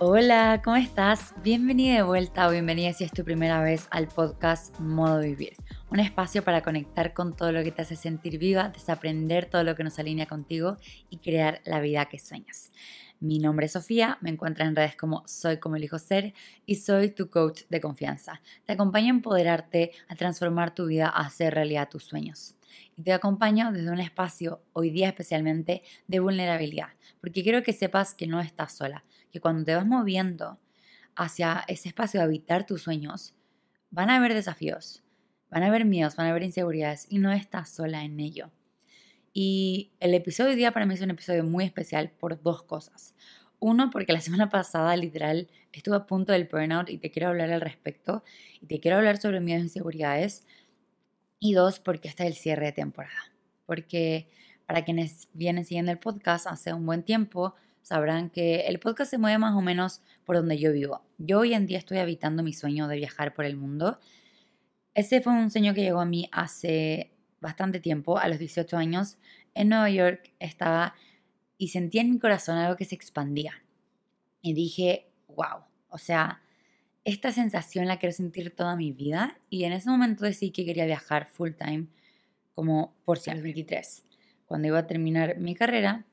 Hola, ¿cómo estás? Bienvenida de vuelta o bienvenida si es tu primera vez al podcast Modo Vivir, un espacio para conectar con todo lo que te hace sentir viva, desaprender todo lo que nos alinea contigo y crear la vida que sueñas. Mi nombre es Sofía, me encuentras en redes como Soy como elijo ser y soy tu coach de confianza. Te acompaño a empoderarte, a transformar tu vida, a hacer realidad tus sueños y te acompaño desde un espacio, hoy día especialmente, de vulnerabilidad, porque quiero que sepas que no estás sola, que cuando te vas moviendo hacia ese espacio de habitar tus sueños, van a haber desafíos, van a haber miedos, van a haber inseguridades y no estás sola en ello. Y el episodio de hoy día para mí es un episodio muy especial por dos cosas. Uno, porque la semana pasada literal estuve a punto del burnout y te quiero hablar al respecto y te quiero hablar sobre miedos e inseguridades y dos, porque está el cierre de temporada. Porque para quienes vienen siguiendo el podcast hace un buen tiempo, sabrán que el podcast se mueve más o menos por donde yo vivo. Yo hoy en día estoy habitando mi sueño de viajar por el mundo. Ese fue un sueño que llegó a mí hace bastante tiempo, a los 18 años. En Nueva York estaba y sentía en mi corazón algo que se expandía. Y dije, wow, o sea, esta sensación la quiero sentir toda mi vida y en ese momento decidí que quería viajar full time como por si a los 23. Cuando iba a terminar mi carrera,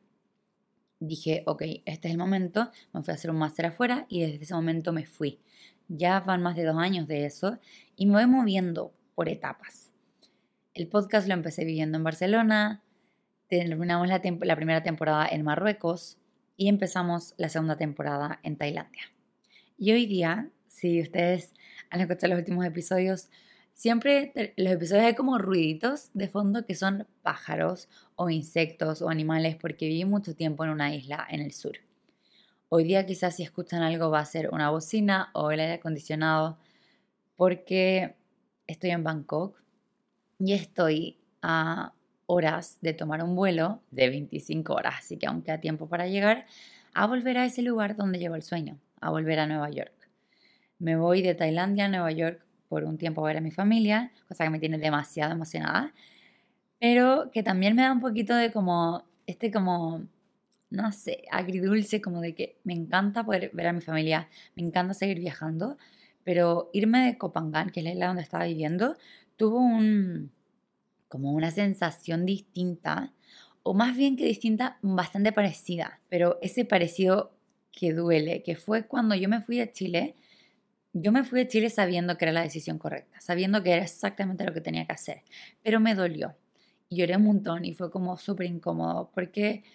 dije, ok, este es el momento, me fui a hacer un máster afuera y desde ese momento me fui. Ya van más de dos años de eso y me voy moviendo por etapas. El podcast lo empecé viviendo en Barcelona, terminamos la, la primera temporada en Marruecos y empezamos la segunda temporada en Tailandia. Y hoy día si ustedes han escuchado los últimos episodios, siempre los episodios hay como ruiditos de fondo que son pájaros o insectos o animales porque viví mucho tiempo en una isla en el sur. Hoy día quizás si escuchan algo va a ser una bocina o el aire acondicionado porque estoy en Bangkok y estoy a horas de tomar un vuelo de 25 horas, así que aún queda tiempo para llegar a volver a ese lugar donde llevo el sueño, a volver a Nueva York. Me voy de Tailandia a Nueva York por un tiempo a ver a mi familia, cosa que me tiene demasiado emocionada, pero que también me da un poquito de como, este como, no sé, agridulce, como de que me encanta poder ver a mi familia, me encanta seguir viajando, pero irme de Copangan, que es la isla donde estaba viviendo, tuvo un, como una sensación distinta, o más bien que distinta, bastante parecida, pero ese parecido que duele, que fue cuando yo me fui de Chile, yo me fui de Chile sabiendo que era la decisión correcta, sabiendo que era exactamente lo que tenía que hacer, pero me dolió. Y lloré un montón y fue como súper incómodo porque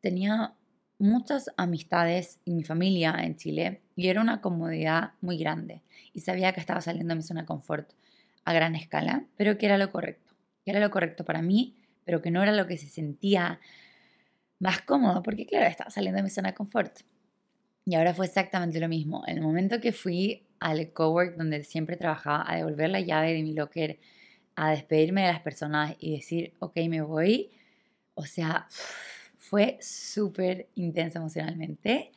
tenía muchas amistades y mi familia en Chile y era una comodidad muy grande y sabía que estaba saliendo de mi zona de confort a gran escala, pero que era lo correcto, que era lo correcto para mí, pero que no era lo que se sentía más cómodo porque claro, estaba saliendo de mi zona de confort. Y ahora fue exactamente lo mismo. En el momento que fui al cowork donde siempre trabajaba, a devolver la llave de mi locker, a despedirme de las personas y decir, ok, me voy. O sea, fue súper intensa emocionalmente.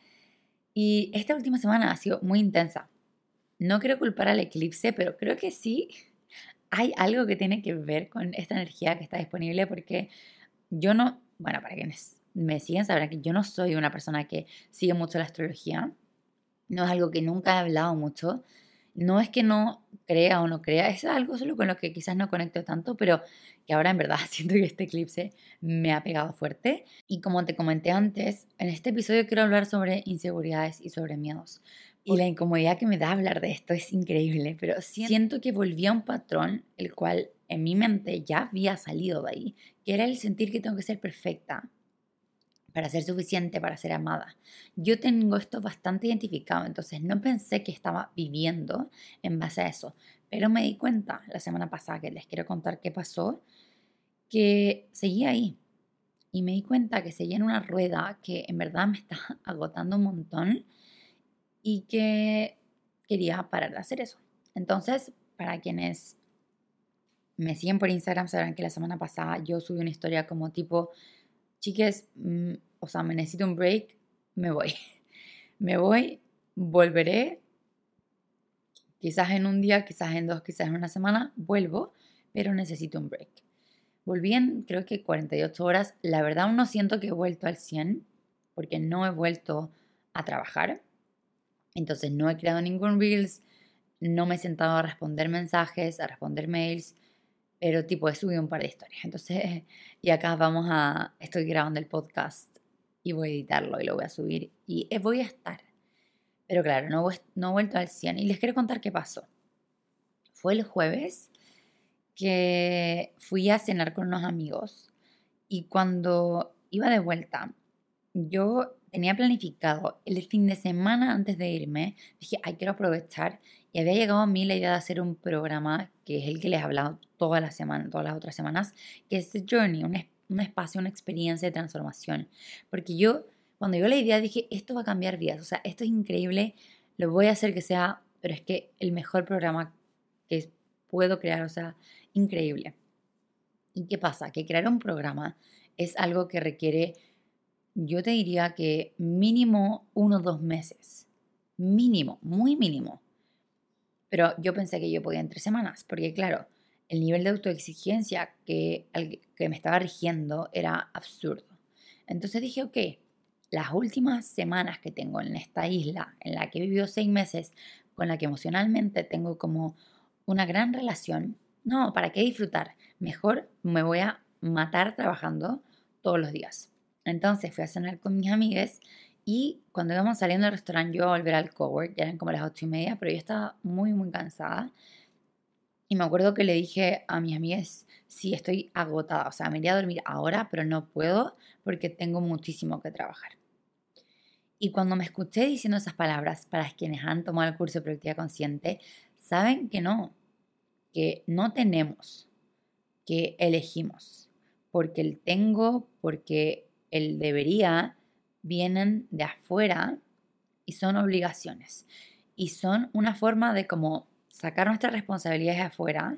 Y esta última semana ha sido muy intensa. No quiero culpar al eclipse, pero creo que sí hay algo que tiene que ver con esta energía que está disponible porque yo no, bueno, para quienes me siguen sabrán que yo no soy una persona que sigue mucho la astrología no es algo que nunca he hablado mucho. No es que no crea o no crea, es algo solo con lo que quizás no conecto tanto, pero que ahora en verdad siento que este eclipse me ha pegado fuerte. Y como te comenté antes, en este episodio quiero hablar sobre inseguridades y sobre miedos. Y la incomodidad que me da hablar de esto es increíble, pero siento que volví a un patrón el cual en mi mente ya había salido de ahí, que era el sentir que tengo que ser perfecta, para ser suficiente, para ser amada. Yo tengo esto bastante identificado, entonces no pensé que estaba viviendo en base a eso, pero me di cuenta la semana pasada que les quiero contar qué pasó, que seguía ahí. Y me di cuenta que seguía en una rueda que en verdad me está agotando un montón y que quería parar de hacer eso. Entonces, para quienes me siguen por Instagram sabrán que la semana pasada yo subí una historia como tipo chiques, mm, o sea, me necesito un break, me voy. Me voy, volveré, quizás en un día, quizás en dos, quizás en una semana, vuelvo, pero necesito un break. Volví en creo que 48 horas. La verdad aún no siento que he vuelto al 100 porque no he vuelto a trabajar. Entonces no he creado ningún Reels, no me he sentado a responder mensajes, a responder mails, pero tipo he subido un par de historias. Entonces, y acá vamos a, estoy grabando el podcast y voy a editarlo y lo voy a subir y voy a estar. Pero claro, no, no he vuelto al 100 y les quiero contar qué pasó. Fue el jueves que fui a cenar con unos amigos y cuando iba de vuelta, yo tenía planificado el fin de semana antes de irme, dije, ay, quiero aprovechar. Y había llegado a mí la idea de hacer un programa, que es el que les he hablado todas las semanas, todas las otras semanas, que es Journey, un, un espacio, una experiencia de transformación. Porque yo, cuando yo la idea, dije, esto va a cambiar vidas, o sea, esto es increíble, lo voy a hacer que sea, pero es que el mejor programa que puedo crear, o sea, increíble. ¿Y qué pasa? Que crear un programa es algo que requiere yo te diría que mínimo uno o dos meses. Mínimo, muy mínimo. Pero yo pensé que yo podía en tres semanas, porque claro, el nivel de autoexigencia que, que me estaba rigiendo era absurdo. Entonces dije, ok, las últimas semanas que tengo en esta isla, en la que he vivido seis meses, con la que emocionalmente tengo como una gran relación, no, ¿para qué disfrutar? Mejor me voy a matar trabajando todos los días. Entonces fui a cenar con mis amigas y cuando íbamos saliendo del restaurante yo a volver al cowork, ya eran como las ocho y media, pero yo estaba muy, muy cansada. Y me acuerdo que le dije a mis amigas, sí, estoy agotada, o sea, me iría a dormir ahora, pero no puedo porque tengo muchísimo que trabajar. Y cuando me escuché diciendo esas palabras, para quienes han tomado el curso de productividad consciente, saben que no, que no tenemos, que elegimos, porque el tengo, porque el debería vienen de afuera y son obligaciones. Y son una forma de como sacar nuestras responsabilidades de afuera,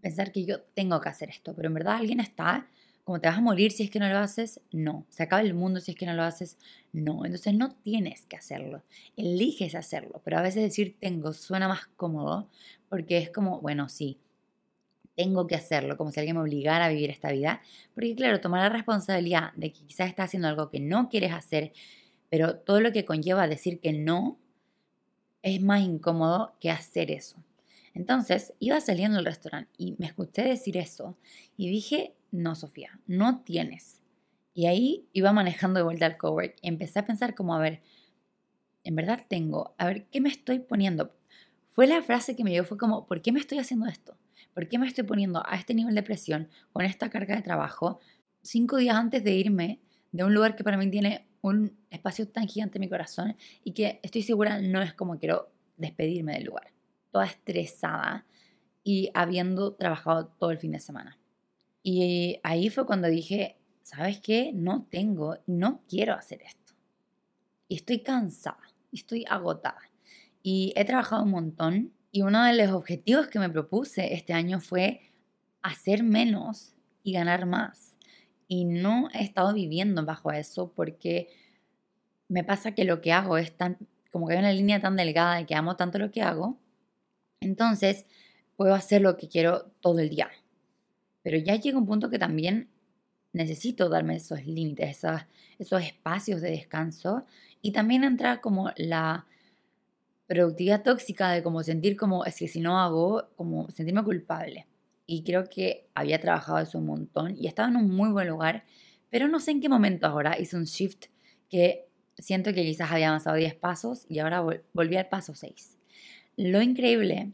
pensar que yo tengo que hacer esto, pero en verdad alguien está, como te vas a morir si es que no lo haces, no. Se acaba el mundo si es que no lo haces, no. Entonces no tienes que hacerlo, eliges hacerlo, pero a veces decir tengo suena más cómodo porque es como, bueno, sí, tengo que hacerlo, como si alguien me obligara a vivir esta vida. Porque claro, tomar la responsabilidad de que quizás estás haciendo algo que no quieres hacer, pero todo lo que conlleva decir que no es más incómodo que hacer eso. Entonces, iba saliendo del restaurante y me escuché decir eso y dije, no, Sofía, no tienes. Y ahí iba manejando de vuelta al cowork y empecé a pensar como, a ver, en verdad tengo, a ver, ¿qué me estoy poniendo? Fue la frase que me dio, fue como, ¿por qué me estoy haciendo esto? ¿Por qué me estoy poniendo a este nivel de presión con esta carga de trabajo cinco días antes de irme de un lugar que para mí tiene un espacio tan gigante en mi corazón y que estoy segura no es como quiero despedirme del lugar? Toda estresada y habiendo trabajado todo el fin de semana. Y ahí fue cuando dije, ¿sabes qué? No tengo, no quiero hacer esto. Y estoy cansada, estoy agotada. Y he trabajado un montón y uno de los objetivos que me propuse este año fue hacer menos y ganar más. Y no he estado viviendo bajo eso porque me pasa que lo que hago es tan, como que hay una línea tan delgada de que amo tanto lo que hago. Entonces puedo hacer lo que quiero todo el día. Pero ya llega un punto que también necesito darme esos límites, esos, esos espacios de descanso. Y también entra como la productividad tóxica de como sentir como, es que si no hago, como sentirme culpable. Y creo que había trabajado eso un montón y estaba en un muy buen lugar, pero no sé en qué momento ahora hice un shift que siento que quizás había avanzado 10 pasos y ahora volví al paso 6. Lo increíble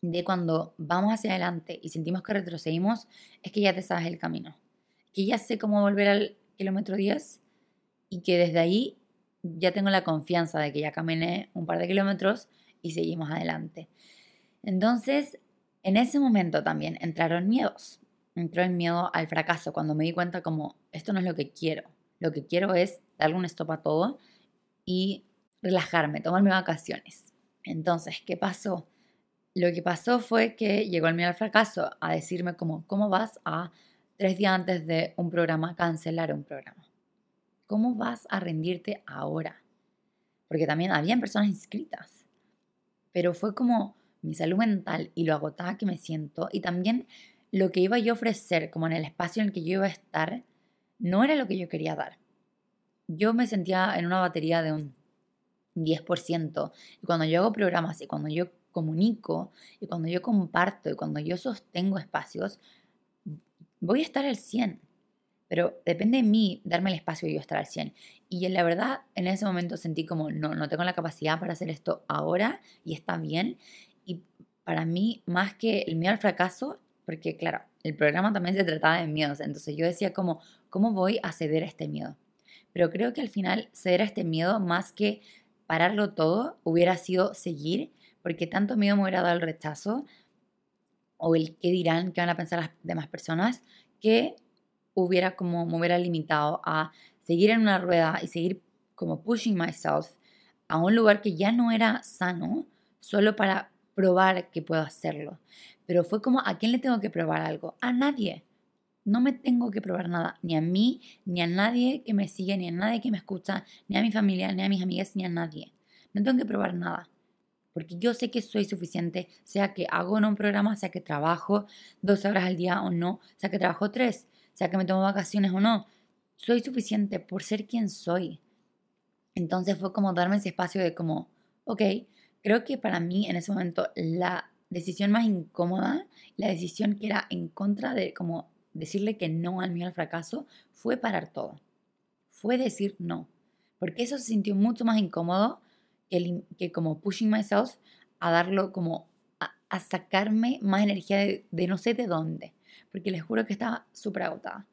de cuando vamos hacia adelante y sentimos que retrocedimos es que ya te sabes el camino, que ya sé cómo volver al kilómetro 10 y que desde ahí ya tengo la confianza de que ya caminé un par de kilómetros y seguimos adelante. Entonces, en ese momento también entraron miedos. Entró el miedo al fracaso cuando me di cuenta como esto no es lo que quiero. Lo que quiero es darle un stop a todo y relajarme, tomarme vacaciones. Entonces, ¿qué pasó? Lo que pasó fue que llegó el miedo al fracaso a decirme como, ¿cómo vas a tres días antes de un programa cancelar un programa? ¿Cómo vas a rendirte ahora? Porque también habían personas inscritas. Pero fue como mi salud mental y lo agotada que me siento y también lo que iba yo a ofrecer, como en el espacio en el que yo iba a estar, no era lo que yo quería dar. Yo me sentía en una batería de un 10%. Y cuando yo hago programas y cuando yo comunico y cuando yo comparto y cuando yo sostengo espacios, voy a estar al 100. Pero depende de mí darme el espacio y yo estar al 100. Y la verdad, en ese momento sentí como, no, no tengo la capacidad para hacer esto ahora y está bien. Para mí, más que el miedo al fracaso, porque claro, el programa también se trataba de miedos, entonces yo decía como, ¿cómo voy a ceder a este miedo? Pero creo que al final ceder a este miedo, más que pararlo todo, hubiera sido seguir, porque tanto miedo me hubiera dado el rechazo o el qué dirán, qué van a pensar las demás personas, que hubiera como me hubiera limitado a seguir en una rueda y seguir como pushing myself a un lugar que ya no era sano, solo para probar que puedo hacerlo. Pero fue como, ¿a quién le tengo que probar algo? A nadie. No me tengo que probar nada, ni a mí, ni a nadie que me sigue, ni a nadie que me escucha, ni a mi familia, ni a mis amigas, ni a nadie. No tengo que probar nada. Porque yo sé que soy suficiente, sea que hago en un programa, sea que trabajo dos horas al día o no, sea que trabajo tres, sea que me tomo vacaciones o no. Soy suficiente por ser quien soy. Entonces fue como darme ese espacio de como, ok, creo que para mí en ese momento la decisión más incómoda, la decisión que era en contra de como decirle que no al miedo al fracaso, fue parar todo. Fue decir no. Porque eso se sintió mucho más incómodo que, que como pushing myself a darlo como a, sacarme más energía de, de no sé de dónde porque les juro que estaba súper agotada.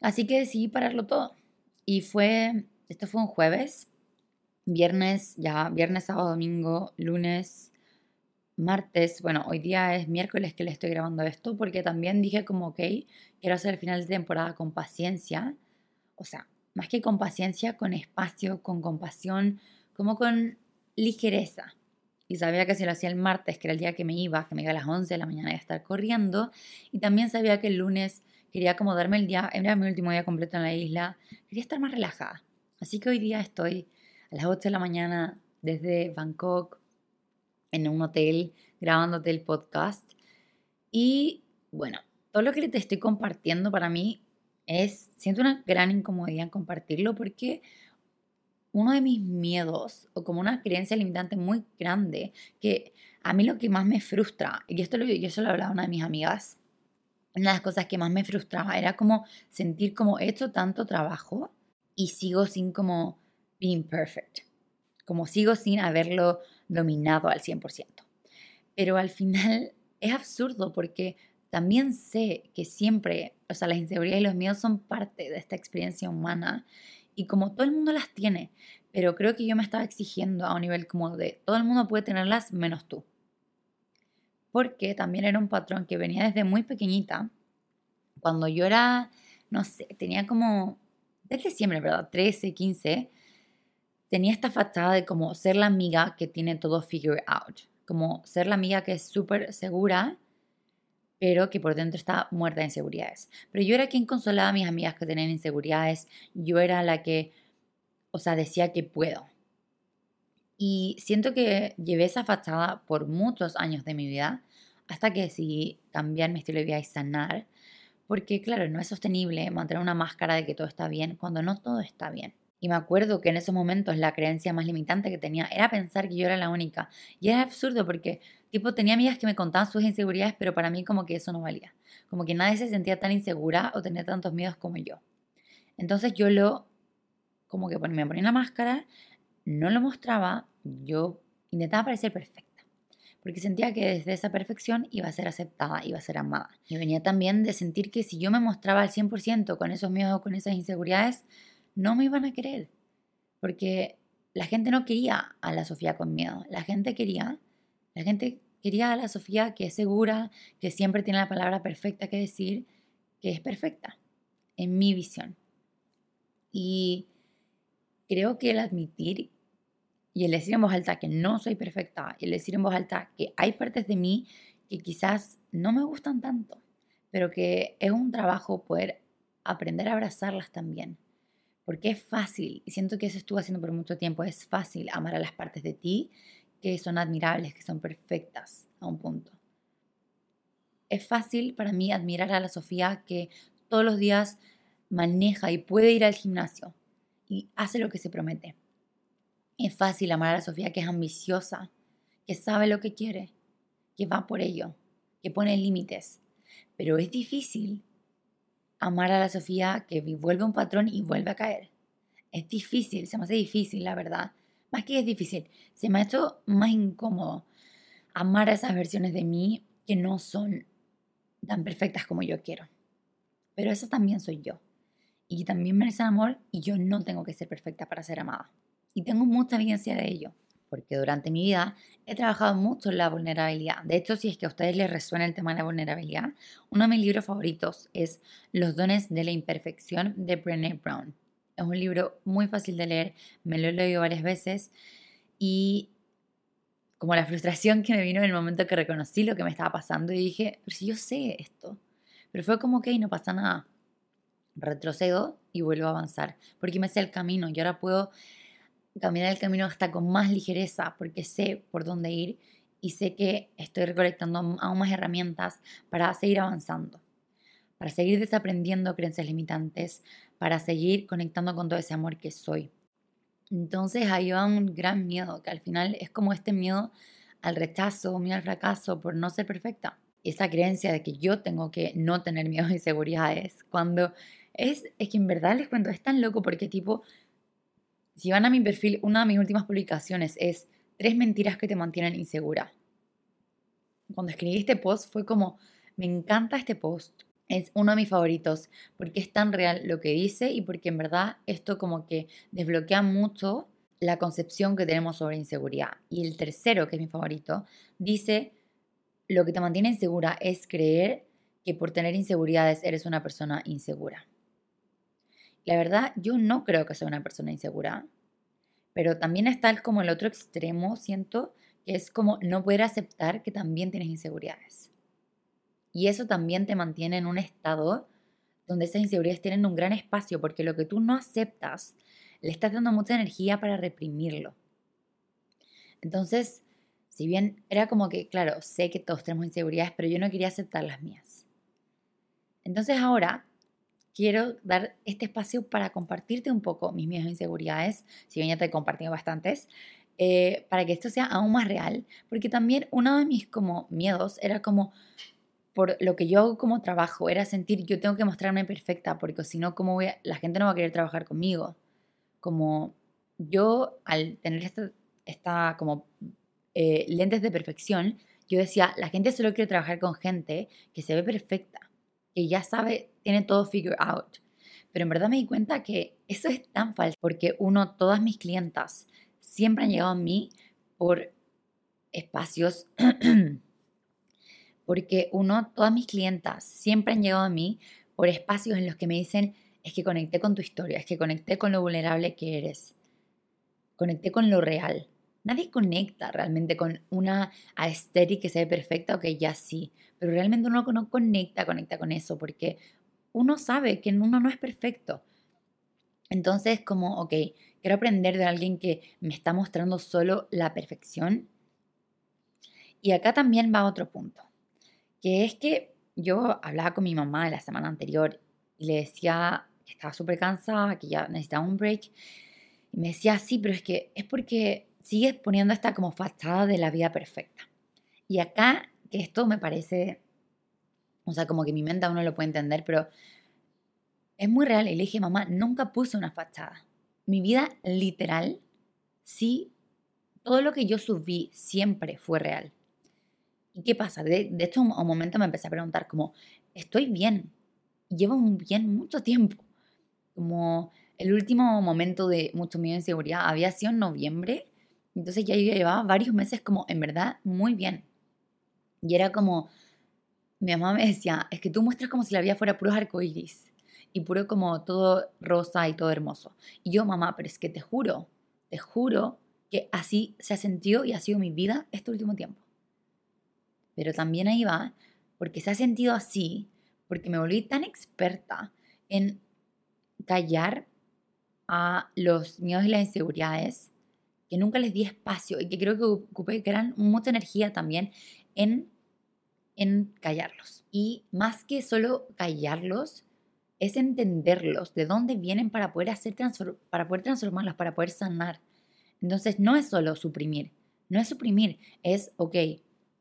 Así que decidí pararlo todo. Y fue, esto fue un jueves, viernes, ya viernes, sábado, domingo, lunes, martes, bueno, hoy día es miércoles que le estoy grabando esto porque también dije como, ok, quiero hacer el final de temporada con paciencia, o sea, más que con paciencia, con espacio, con compasión, como con ligereza. Y sabía que si lo hacía el martes, que era el día que me iba, que me iba a las 11 de la mañana a estar corriendo, y también sabía que el lunes quería acomodarme el día, era mi último día completo en la isla, quería estar más relajada. Así que hoy día estoy a las 8 de la mañana desde Bangkok en un hotel grabándote el podcast. Y bueno, todo lo que te estoy compartiendo para mí es, siento una gran incomodidad en compartirlo porque uno de mis miedos o como una creencia limitante muy grande que a mí lo que más me frustra, y esto lo, yo se lo hablaba a una de mis amigas, una de las cosas que más me frustraba era como sentir como he hecho tanto trabajo y sigo sin como being como sigo sin haberlo dominado al 100%. Pero al final es absurdo porque también sé que siempre, o sea, las inseguridades y los miedos son parte de esta experiencia humana y como todo el mundo las tiene, pero creo que yo me estaba exigiendo a un nivel como de todo el mundo puede tenerlas menos tú. Porque también era un patrón que venía desde muy pequeñita. Cuando yo era, no sé, tenía como, desde siempre, ¿verdad? 13, 15, tenía esta fachada de como ser la amiga que tiene todo figure out. Como ser la amiga que es súper segura pero que por dentro está muerta de inseguridades. Pero yo era quien consolaba a mis amigas que tenían inseguridades, yo era la que, o sea, decía que puedo. Y siento que llevé esa fachada por muchos años de mi vida, hasta que decidí cambiar mi estilo de vida y sanar, porque claro, no es sostenible mantener una máscara de que todo está bien cuando no todo está bien. Y me acuerdo que en esos momentos la creencia más limitante que tenía era pensar que yo era la única. Y era absurdo porque, tipo, tenía amigas que me contaban sus inseguridades, pero para mí como que eso no valía. Como que nadie se sentía tan insegura o tenía tantos miedos como yo. Entonces yo lo, como que me ponía la máscara, no lo mostraba, yo intentaba parecer perfecta. Porque sentía que desde esa perfección iba a ser aceptada, iba a ser amada. Y venía también de sentir que si yo me mostraba al 100% con esos miedos o con esas inseguridades, no me iban a querer, porque la gente no quería a la Sofía con miedo, la gente quería, la gente quería a la Sofía que es segura, que siempre tiene la palabra perfecta que decir, que es perfecta, en mi visión. Y creo que el admitir y el decir en voz alta que no soy perfecta, y el decir en voz alta que hay partes de mí que quizás no me gustan tanto, pero que es un trabajo poder aprender a abrazarlas también porque es fácil, y siento que eso estuve haciendo por mucho tiempo, es fácil amar a las partes de ti que son admirables, que son perfectas a un punto. Es fácil para mí admirar a la Sofía que todos los días maneja y puede ir al gimnasio y hace lo que se promete. Es fácil amar a la Sofía que es ambiciosa, que sabe lo que quiere, que va por ello, que pone límites. Pero es difícil amar a la Sofía que vuelve un patrón y vuelve a caer. Es difícil, se me hace difícil, la verdad. Más que es difícil, se me ha hecho más incómodo amar a esas versiones de mí que no son tan perfectas como yo quiero. Pero esa también soy yo. Y también merecen amor y yo no tengo que ser perfecta para ser amada. Y tengo mucha evidencia de ello, porque durante mi vida he trabajado mucho en la vulnerabilidad. De hecho, si es que a ustedes les resuena el tema de la vulnerabilidad, uno de mis libros favoritos es Los dones de la imperfección de Brené Brown. Es un libro muy fácil de leer, me lo he leído varias veces y como la frustración que me vino en el momento que reconocí lo que me estaba pasando y dije, pero si yo sé esto, pero fue como que no pasa nada, retrocedo y vuelvo a avanzar, porque me sé el camino y ahora puedo caminar el camino hasta con más ligereza, porque sé por dónde ir y sé que estoy recolectando aún más herramientas para seguir avanzando, para seguir desaprendiendo creencias limitantes, para seguir conectando con todo ese amor que soy. Entonces ahí va un gran miedo, que al final es como este miedo al rechazo, miedo al fracaso por no ser perfecta. Esa creencia de que yo tengo que no tener miedo y inseguridades, cuando es, es que en verdad les cuento, es tan loco porque tipo, si van a mi perfil, una de mis últimas publicaciones es tres mentiras que te mantienen insegura. Cuando escribí este post fue como, me encanta este post es uno de mis favoritos porque es tan real lo que dice y porque en verdad esto como que desbloquea mucho la concepción que tenemos sobre inseguridad. Y el tercero, que es mi favorito, dice, lo que te mantiene insegura es creer que por tener inseguridades eres una persona insegura. La verdad, yo no creo que sea una persona insegura, pero también está como el otro extremo, siento, que es como no poder aceptar que también tienes inseguridades. Y eso también te mantiene en un estado donde esas inseguridades tienen un gran espacio, porque lo que tú no aceptas, le estás dando mucha energía para reprimirlo. Entonces, si bien era como que, claro, sé que todos tenemos inseguridades, pero yo no quería aceptar las mías. Entonces ahora quiero dar este espacio para compartirte un poco mis miedos e inseguridades, si bien ya te he compartido bastantes, eh, para que esto sea aún más real, porque también uno de mis como miedos era como, por lo que yo hago como trabajo, era sentir yo tengo que mostrarme perfecta, porque si no, ¿cómo voy la gente no va a querer trabajar conmigo. Como yo, al tener esta, como eh, lentes de perfección, yo decía, la gente solo quiere trabajar con gente que se ve perfecta, que ya sabe, tiene todo figure out. Pero en verdad me di cuenta que eso es tan falso, porque uno, todas mis clientas siempre han llegado a mí por espacios porque uno, todas mis clientas siempre han llegado a mí por espacios en los que me dicen, es que conecté con tu historia, es que conecté con lo vulnerable que eres, conecté con lo real. Nadie conecta realmente con una aesthetic que se ve perfecta, ok, ya sí, pero realmente uno no conecta, conecta con eso, porque uno sabe que uno no es perfecto. Entonces, como, ok, quiero aprender de alguien que me está mostrando solo la perfección. Y acá también va otro punto que es que yo hablaba con mi mamá la semana anterior y le decía que estaba súper cansada, que ya necesitaba un break. Y me decía, sí, pero es que es porque sigues poniendo esta como fachada de la vida perfecta. Y acá, que esto me parece, o sea, como que mi mente aún no lo puede entender, pero es muy real. Y le dije, mamá, nunca puse una fachada. Mi vida literal, sí, todo lo que yo subí siempre fue real. ¿Y qué pasa? De, de hecho, un, un momento me empecé a preguntar como, ¿estoy bien? Llevo bien mucho tiempo. Como el último momento de mucho miedo e inseguridad había sido en noviembre. Entonces ya llevaba varios meses como en verdad muy bien. Y era como, mi mamá me decía, es que tú muestras como si la vida fuera puros arcoíris y puro como todo rosa y todo hermoso. Y yo, mamá, pero es que te juro, te juro que así se ha sentido y ha sido mi vida este último tiempo. Pero también ahí va, porque se ha sentido así, porque me volví tan experta en callar a los miedos y las inseguridades, que nunca les di espacio y que creo que ocupé gran, mucha energía también en, en callarlos. Y más que solo callarlos, es entenderlos, de dónde vienen para poder, hacer para poder transformarlos, para poder sanar. Entonces no es solo suprimir, no es suprimir, es, ok,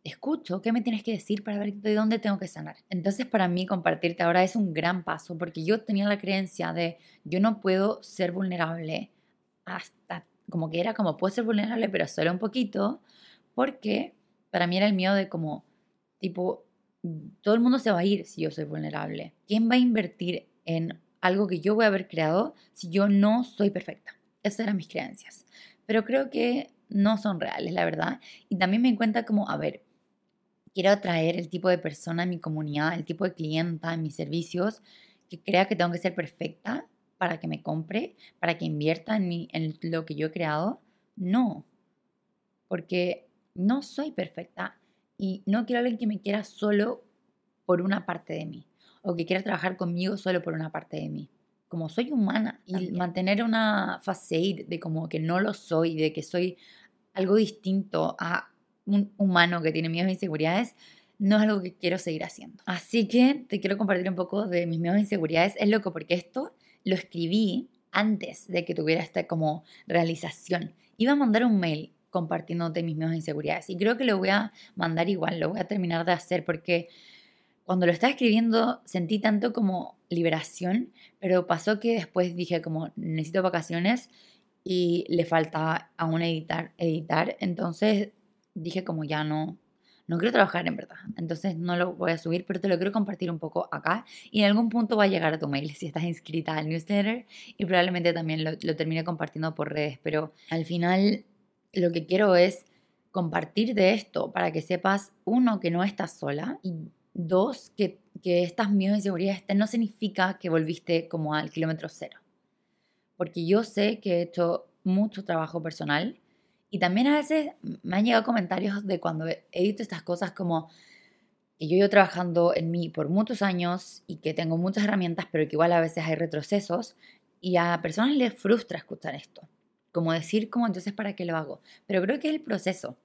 escucho, ¿qué me tienes que decir para ver de dónde tengo que sanar? Entonces para mí compartirte ahora es un gran paso porque yo tenía la creencia de yo no puedo ser vulnerable hasta como que era como puedo ser vulnerable pero solo un poquito porque para mí era el miedo de como tipo todo el mundo se va a ir si yo soy vulnerable. ¿Quién va a invertir en algo que yo voy a haber creado si yo no soy perfecta? Esas eran mis creencias. Pero creo que no son reales, la verdad. Y también me encuentra como, a ver, quiero atraer el tipo de persona en mi comunidad, el tipo de clienta en mis servicios que crea que tengo que ser perfecta para que me compre, para que invierta en, mi, en lo que yo he creado. No, porque no soy perfecta y no quiero a alguien que me quiera solo por una parte de mí o que quiera trabajar conmigo solo por una parte de mí. Como soy humana y mantener una facade de como que no lo soy, de que soy algo distinto a un humano que tiene miedos e inseguridades, no es algo que quiero seguir haciendo. Así que te quiero compartir un poco de mis miedos e inseguridades. Es loco porque esto lo escribí antes de que tuviera esta como realización. Iba a mandar un mail compartiéndote mis miedos e inseguridades y creo que lo voy a mandar igual, lo voy a terminar de hacer porque cuando lo estaba escribiendo sentí tanto como liberación, pero pasó que después dije como necesito vacaciones y le faltaba aún editar, editar, entonces dije como ya no, no quiero trabajar en verdad, entonces no lo voy a subir, pero te lo quiero compartir un poco acá y en algún punto va a llegar a tu mail si estás inscrita al newsletter y probablemente también lo, lo termine compartiendo por redes, pero al final lo que quiero es compartir de esto para que sepas, uno, que no estás sola y dos, que, que estas miedos y inseguridades no significa que volviste como al kilómetro cero. Porque yo sé que he hecho mucho trabajo personal y también a veces me han llegado comentarios de cuando edito estas cosas como que yo llevo trabajando en mí por muchos años y que tengo muchas herramientas, pero que igual a veces hay retrocesos y a personas les frustra escuchar esto. Como decir, como entonces, ¿para qué lo hago? Pero creo que es el proceso.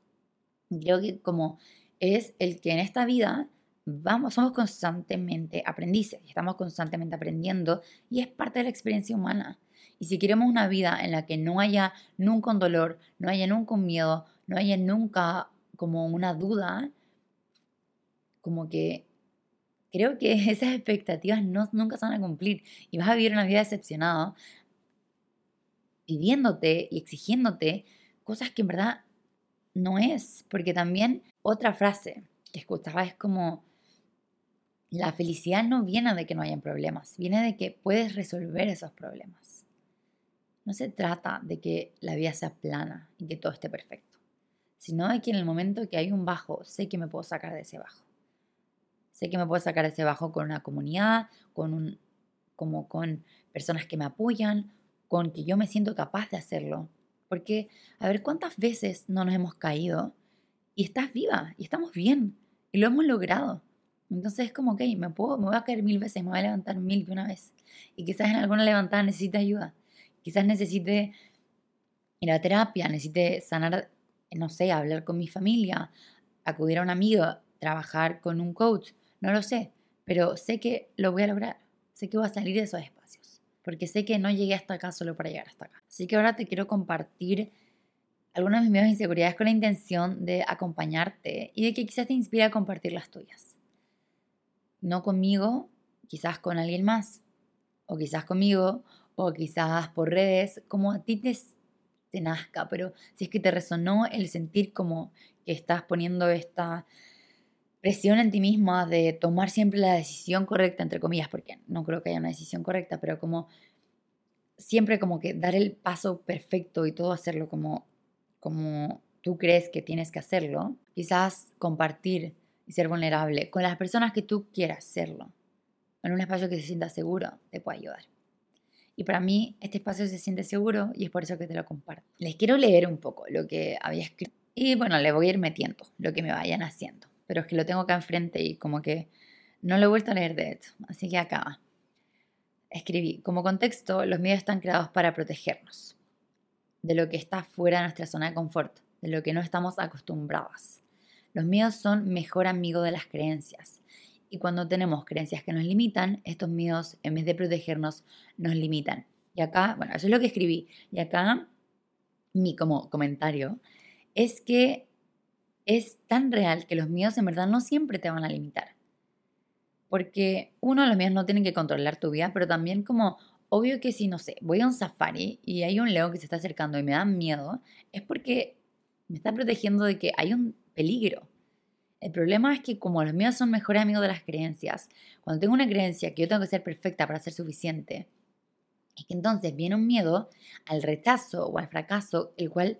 Creo que como es el que en esta vida vamos, somos constantemente aprendices, estamos constantemente aprendiendo y es parte de la experiencia humana. Y si queremos una vida en la que no haya nunca un dolor, no haya nunca un miedo, no haya nunca como una duda, como que creo que esas expectativas no, nunca se van a cumplir y vas a vivir una vida decepcionada pidiéndote y exigiéndote cosas que en verdad no es. Porque también otra frase que escuchaba es como, la felicidad no viene de que no hayan problemas, viene de que puedes resolver esos problemas. No se trata de que la vida sea plana y que todo esté perfecto, sino de que en el momento que hay un bajo, sé que me puedo sacar de ese bajo. Sé que me puedo sacar de ese bajo con una comunidad, con un, como con personas que me apoyan, con que yo me siento capaz de hacerlo. Porque, a ver, ¿cuántas veces no nos hemos caído y estás viva y estamos bien y lo hemos logrado? Entonces es como, ok, me, puedo, me voy a caer mil veces, me voy a levantar mil de una vez. Y quizás en alguna levantada necesite ayuda. Quizás necesite ir a terapia, necesite sanar, no sé, hablar con mi familia, acudir a un amigo, trabajar con un coach, no lo sé, pero sé que lo voy a lograr, sé que voy a salir de esos espacios, porque sé que no llegué hasta acá solo para llegar hasta acá. Así que ahora te quiero compartir algunas de mis miedos e inseguridades con la intención de acompañarte y de que quizás te inspire a compartir las tuyas. No conmigo, quizás con alguien más, o quizás conmigo, o quizás por redes, como a ti te, nazca, pero si es que te resonó el sentir como que estás poniendo esta presión en ti misma de tomar siempre la decisión correcta, entre comillas, porque no creo que haya una decisión correcta, pero como siempre como que dar el paso perfecto y todo hacerlo como, como tú crees que tienes que hacerlo, quizás compartir y ser vulnerable con las personas que tú quieras serlo, en un espacio que se sienta seguro, te puede ayudar. Y para mí este espacio se siente seguro y es por eso que te lo comparto. Les quiero leer un poco lo que había escrito. Y bueno, le voy a ir metiendo lo que me vayan haciendo. Pero es que lo tengo acá enfrente y como que no lo he vuelto a leer de hecho. Así que acá escribí, como contexto, los miedos están creados para protegernos de lo que está fuera de nuestra zona de confort, de lo que no estamos acostumbrados. Los miedos son mejor amigo de las creencias y cuando tenemos creencias que nos limitan, estos miedos, en vez de protegernos, nos limitan. Y acá, bueno, eso es lo que escribí. Y acá mi como comentario es que es tan real que los miedos en verdad no siempre te van a limitar. Porque uno, los miedos no tienen que controlar tu vida, pero también como obvio que si, no sé, voy a un safari y hay un león que se está acercando y me da miedo, es porque me está protegiendo de que hay un peligro. El problema es que como los miedos son mejores amigos de las creencias, cuando tengo una creencia que yo tengo que ser perfecta para ser suficiente, es que entonces viene un miedo al rechazo o al fracaso, el cual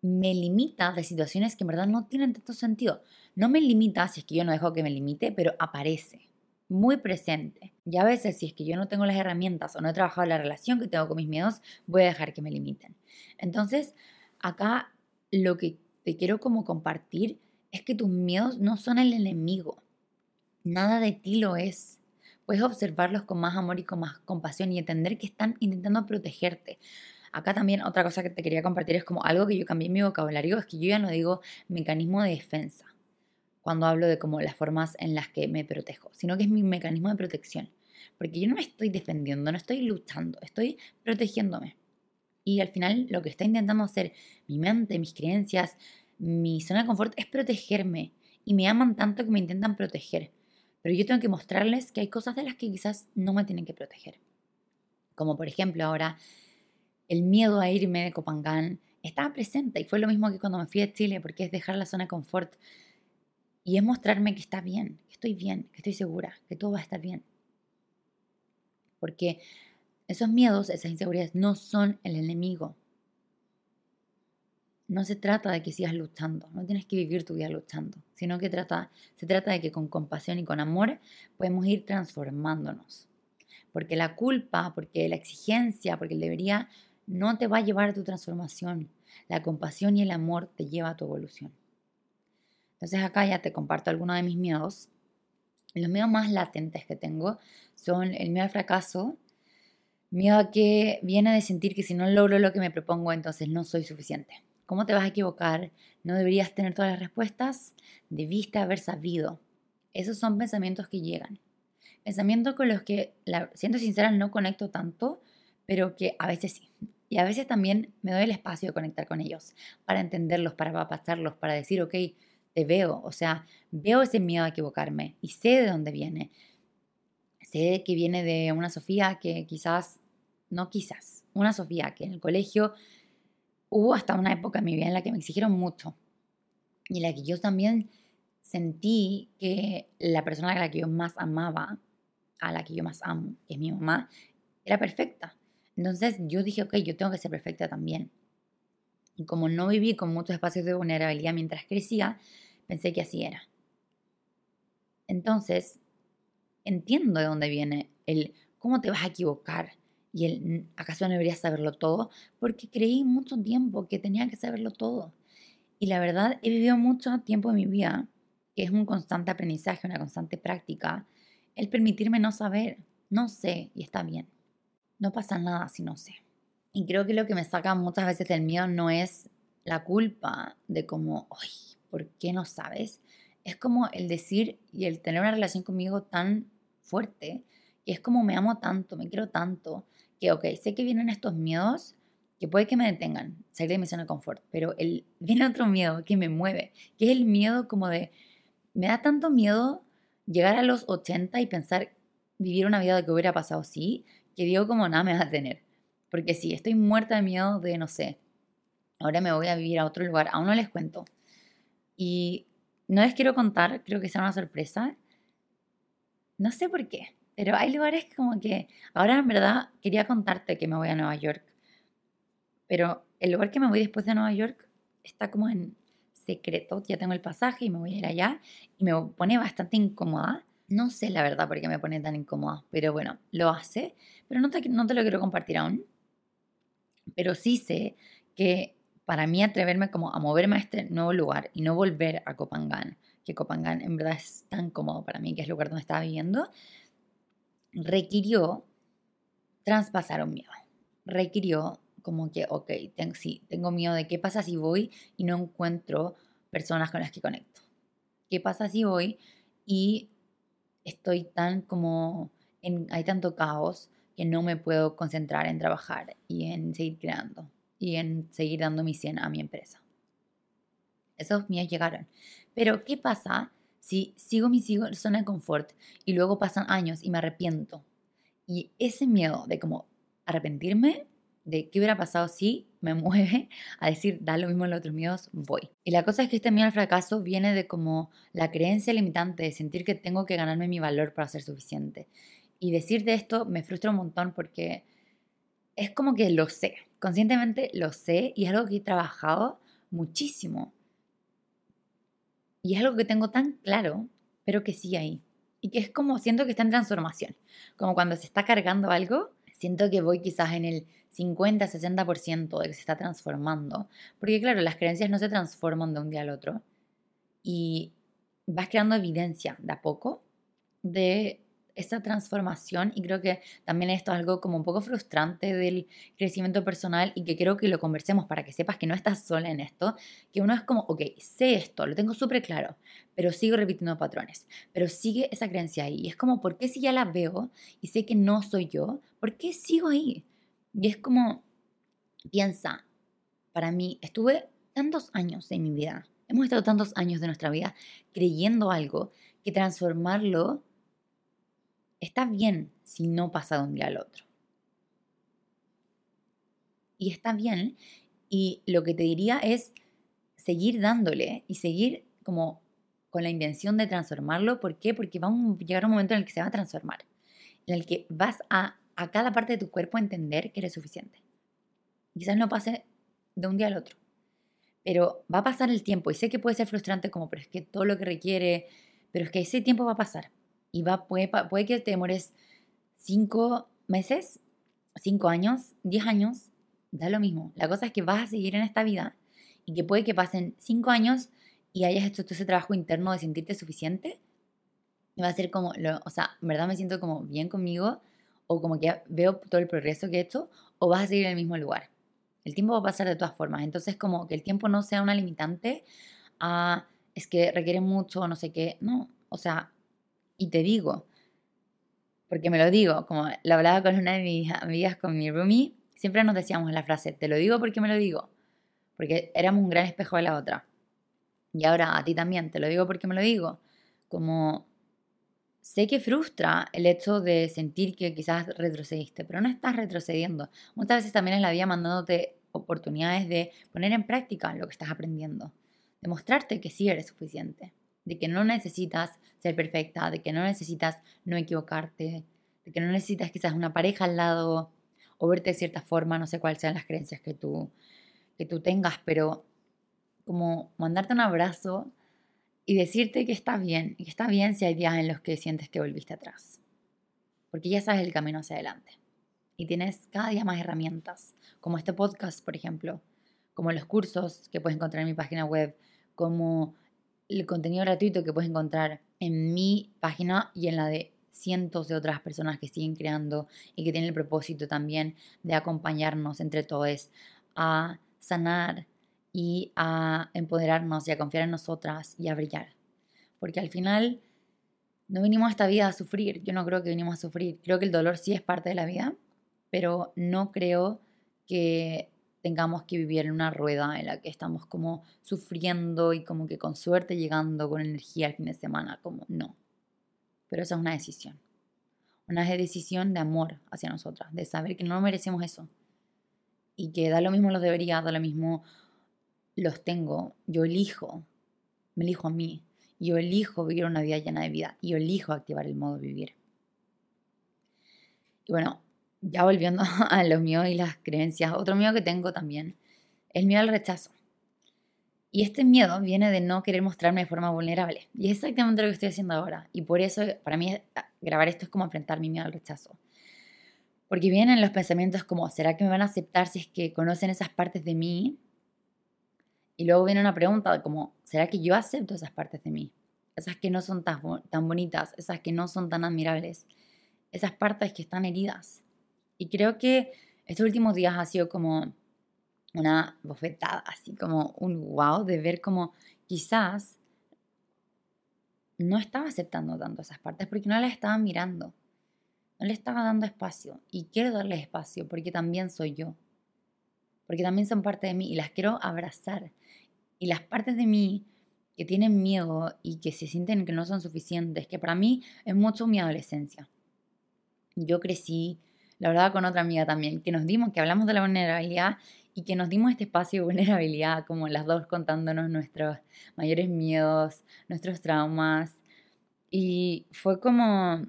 me limita de situaciones que en verdad no tienen tanto sentido. No me limita si es que yo no dejo que me limite, pero aparece muy presente. Y a veces si es que yo no tengo las herramientas o no he trabajado la relación que tengo con mis miedos, voy a dejar que me limiten. Entonces, acá lo que te quiero como compartir es que tus miedos no son el enemigo. Nada de ti lo es. Puedes observarlos con más amor y con más compasión y entender que están intentando protegerte. Acá también otra cosa que te quería compartir es como algo que yo cambié en mi vocabulario, es que yo ya no digo mecanismo de defensa cuando hablo de como las formas en las que me protejo, sino que es mi mecanismo de protección. Porque yo no me estoy defendiendo, no estoy luchando, estoy protegiéndome. Y al final lo que está intentando hacer mi mente, mis creencias, mi zona de confort es protegerme. Y me aman tanto que me intentan proteger. Pero yo tengo que mostrarles que hay cosas de las que quizás no me tienen que proteger. Como por ejemplo ahora el miedo a irme de Copangán estaba presente y fue lo mismo que cuando me fui a Chile porque es dejar la zona de confort y es mostrarme que está bien, que estoy bien, que estoy segura, que todo va a estar bien. Porque esos miedos, esas inseguridades no son el enemigo. No se trata de que sigas luchando, no tienes que vivir tu vida luchando, sino que trata, se trata de que con compasión y con amor podemos ir transformándonos. Porque la culpa, porque la exigencia, porque el debería, no te va a llevar a tu transformación. La compasión y el amor te lleva a tu evolución. Entonces acá ya te comparto algunos de mis miedos. Los miedos más latentes que tengo son el miedo al fracaso, miedo a que viene de sentir que si no logro lo que me propongo, entonces no soy suficiente. ¿Cómo te vas a equivocar? ¿No deberías tener todas las respuestas? Debiste haber sabido. Esos son pensamientos que llegan. Pensamientos con los que, siendo sincera, no conecto tanto, pero que a veces sí. Y a veces también me doy el espacio de conectar con ellos, para entenderlos, para pasarlos, para decir, ok, te veo, o sea, veo ese miedo a equivocarme y sé de dónde viene. Sé que viene de una Sofía que quizás, no quizás, una Sofía que en el colegio hubo hasta una época en mi vida en la que me exigieron mucho y en la que yo también sentí que la persona a la que yo más amaba, a la que yo más amo, que es mi mamá, era perfecta. Entonces yo dije, ok, yo tengo que ser perfecta también. Y como no viví con muchos espacios de vulnerabilidad mientras crecía, pensé que así era. Entonces, entiendo de dónde viene el cómo te vas a equivocar y el acaso no deberías saberlo todo, porque creí mucho tiempo que tenía que saberlo todo. Y la verdad, he vivido mucho tiempo en mi vida, que es un constante aprendizaje, una constante práctica, el permitirme no saber, no sé y está bien. No pasa nada si no sé. Y creo que lo que me saca muchas veces del miedo no es la culpa de como, ay, ¿por qué no sabes? Es como el decir y el tener una relación conmigo tan fuerte, que es como me amo tanto, me quiero tanto, que ok, sé que vienen estos miedos que puede que me detengan, salir de mi zona de confort, pero el, viene otro miedo que me mueve, que es el miedo como de, me da tanto miedo llegar a los 80 y pensar vivir una vida de que hubiera pasado así, que digo como nada me va a tener. Porque sí, estoy muerta de miedo de, no sé, ahora me voy a vivir a otro lugar, aún no les cuento. Y no les quiero contar, creo que sea una sorpresa. No sé por qué, pero hay lugares como que, ahora en verdad quería contarte que me voy a Nueva York, pero el lugar que me voy después de Nueva York está como en secreto, ya tengo el pasaje y me voy a ir allá y me pone bastante incómoda. No sé la verdad por qué me pone tan incómoda, pero bueno, lo hace, pero no te, no te lo quiero compartir aún pero sí sé que para mí atreverme como a moverme a este nuevo lugar y no volver a Copangán, que Copangán en verdad es tan cómodo para mí, que es el lugar donde estaba viviendo, requirió traspasar un miedo. Requirió como que, ok, sí, tengo miedo de qué pasa si voy y no encuentro personas con las que conecto. ¿Qué pasa si voy y estoy tan como, en, hay tanto caos que no me puedo concentrar en trabajar y en seguir creando. y en seguir dando mi 100 a mi empresa. Esos míos llegaron. Pero, ¿qué pasa si sigo mi zona de confort y luego pasan años y me arrepiento? Y ese miedo de como arrepentirme de qué hubiera pasado si me mueve a decir, da lo mismo en los otros miedos, voy. Y la cosa es que este miedo al fracaso viene de como la creencia limitante de sentir que tengo que ganarme mi valor para ser suficiente. Y decirte esto me frustra un montón porque es como que lo sé, conscientemente lo sé y es algo que he trabajado muchísimo. Y es algo que tengo tan claro, pero que sigue ahí. Y que es como siento que está en transformación. Como cuando se está cargando algo, siento que voy quizás en el 50-60% de que se está transformando. Porque claro, las creencias no se transforman de un día al otro. Y vas creando evidencia de a poco de esa transformación y creo que también esto es algo como un poco frustrante del crecimiento personal y que creo que lo conversemos para que sepas que no estás sola en esto, que uno es como, ok, sé esto, lo tengo súper claro, pero sigo repitiendo patrones, pero sigue esa creencia ahí. Y es como, ¿por qué si ya la veo y sé que no soy yo, ¿por qué sigo ahí? Y es como, piensa, para mí, estuve tantos años en mi vida, hemos estado tantos años de nuestra vida creyendo algo que transformarlo está bien si no pasa de un día al otro. Y está bien, y lo que te diría es seguir dándole y seguir como con la intención de transformarlo. ¿Por qué? Porque va a llegar un momento en el que se va a transformar, en el que vas a a cada parte de tu cuerpo entender que eres suficiente. Quizás no pase de un día al otro, pero va a pasar el tiempo y sé que puede ser frustrante como, pero es que todo lo que requiere, pero es que ese tiempo va a pasar y va, puede, puede que te demores cinco meses, cinco años, diez años, da lo mismo. La cosa es que vas a seguir en esta vida y que puede que pasen cinco años y hayas hecho todo ese trabajo interno de sentirte suficiente. Y va a ser como, lo, o sea, en verdad me siento como bien conmigo o como que veo todo el progreso que he hecho, o vas a seguir en el mismo lugar. El tiempo va a pasar de todas formas. Entonces, como que el tiempo no sea una limitante a es que requiere mucho, no sé qué. No, o sea, y te digo, porque me lo digo, como lo hablaba con una de mis amigas, con mi roomie, siempre nos decíamos la frase, te lo digo porque me lo digo, porque éramos un gran espejo de la otra. Y ahora a ti también, te lo digo porque me lo digo. Como Sé que frustra el hecho de sentir que quizás retrocediste, pero no estás retrocediendo. Muchas veces también es la vida mandándote oportunidades de poner en práctica lo que estás aprendiendo, de mostrarte que sí eres suficiente, de que no necesitas ser perfecta, de que no necesitas no equivocarte, de que no necesitas quizás una pareja al lado o verte de cierta forma, no sé cuáles sean las creencias que tú, que tú tengas, pero como mandarte un abrazo y decirte que está bien, y que está bien si hay días en los que sientes que volviste atrás. Porque ya sabes el camino hacia adelante. Y tienes cada día más herramientas, como este podcast, por ejemplo, como los cursos que puedes encontrar en mi página web, como el contenido gratuito que puedes encontrar en mi página y en la de cientos de otras personas que siguen creando y que tienen el propósito también de acompañarnos entre todos a sanar, y a empoderarnos y a confiar en nosotras y a brillar. Porque al final no vinimos a esta vida a sufrir, yo no creo que vinimos a sufrir, creo que el dolor sí es parte de la vida, pero no creo que tengamos que vivir en una rueda en la que estamos como sufriendo y como que con suerte llegando con energía al fin de semana, como no. Pero esa es una decisión. Una decisión de amor hacia nosotras, de saber que no merecemos eso. Y que da lo mismo los debería, da lo mismo los tengo, yo elijo, me elijo a mí, yo elijo vivir una vida llena de vida, y yo elijo activar el modo vivir. Y bueno, ya volviendo a los míos y las creencias, otro miedo que tengo también el miedo al rechazo. Y este miedo viene de no querer mostrarme de forma vulnerable. Y es exactamente lo que estoy haciendo ahora. Y por eso, para mí, grabar esto es como enfrentar mi miedo al rechazo. Porque vienen los pensamientos como, ¿será que me van a aceptar si es que conocen esas partes de mí y luego viene una pregunta como, ¿será que yo acepto esas partes de mí? Esas que no son tan bonitas, esas que no son tan admirables, esas partes que están heridas. Y creo que estos últimos días ha sido como una bofetada, así como un wow de ver como quizás no estaba aceptando tanto esas partes porque no las estaba mirando, no le estaba dando espacio. Y quiero darle espacio porque también soy yo porque también son parte de mí y las quiero abrazar. Y las partes de mí que tienen miedo y que se sienten que no son suficientes, que para mí es mucho mi adolescencia. Yo crecí, la verdad, con otra amiga también, que nos dimos, que hablamos de la vulnerabilidad y que nos dimos este espacio de vulnerabilidad, como las dos contándonos nuestros mayores miedos, nuestros traumas. Y fue como,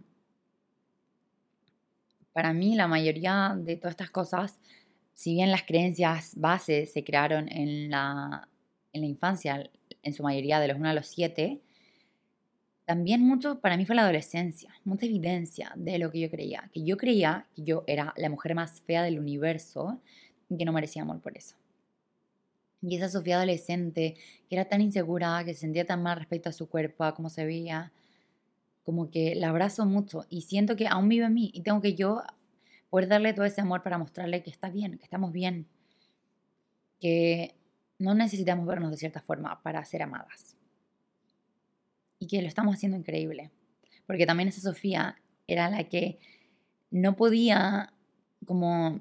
para mí, la mayoría de todas estas cosas, si bien las creencias bases se crearon en la, en la infancia, en su mayoría de los 1 a los 7, también mucho para mí fue la adolescencia, mucha evidencia de lo que yo creía, que yo creía que yo era la mujer más fea del universo y que no merecía amor por eso. Y esa Sofía adolescente, que era tan insegura, que se sentía tan mal respecto a su cuerpo, a cómo se veía, como que la abrazo mucho y siento que aún vive en mí y tengo que yo poder darle todo ese amor para mostrarle que está bien, que estamos bien, que no necesitamos vernos de cierta forma para ser amadas. Y que lo estamos haciendo increíble. Porque también esa Sofía era la que no podía, como,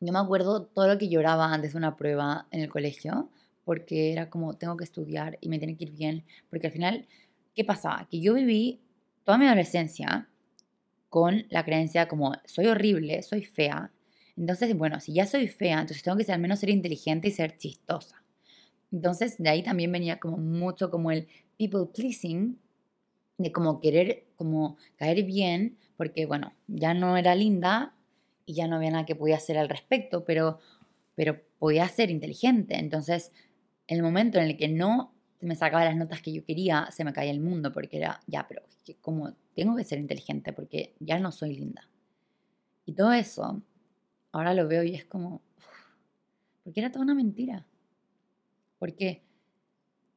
yo me acuerdo todo lo que lloraba antes de una prueba en el colegio, porque era como, tengo que estudiar y me tiene que ir bien, porque al final, ¿qué pasaba? Que yo viví toda mi adolescencia con la creencia como, soy horrible, soy fea, entonces, bueno, si ya soy fea, entonces tengo que ser, al menos ser inteligente y ser chistosa. Entonces, de ahí también venía como mucho como el people pleasing, de como querer como caer bien, porque bueno, ya no era linda y ya no había nada que podía hacer al respecto, pero, pero podía ser inteligente. Entonces, en el momento en el que no me sacaba las notas que yo quería, se me caía el mundo, porque era, ya, pero como tengo que ser inteligente, porque ya no soy linda. Y todo eso ahora lo veo y es como, porque era toda una mentira. Porque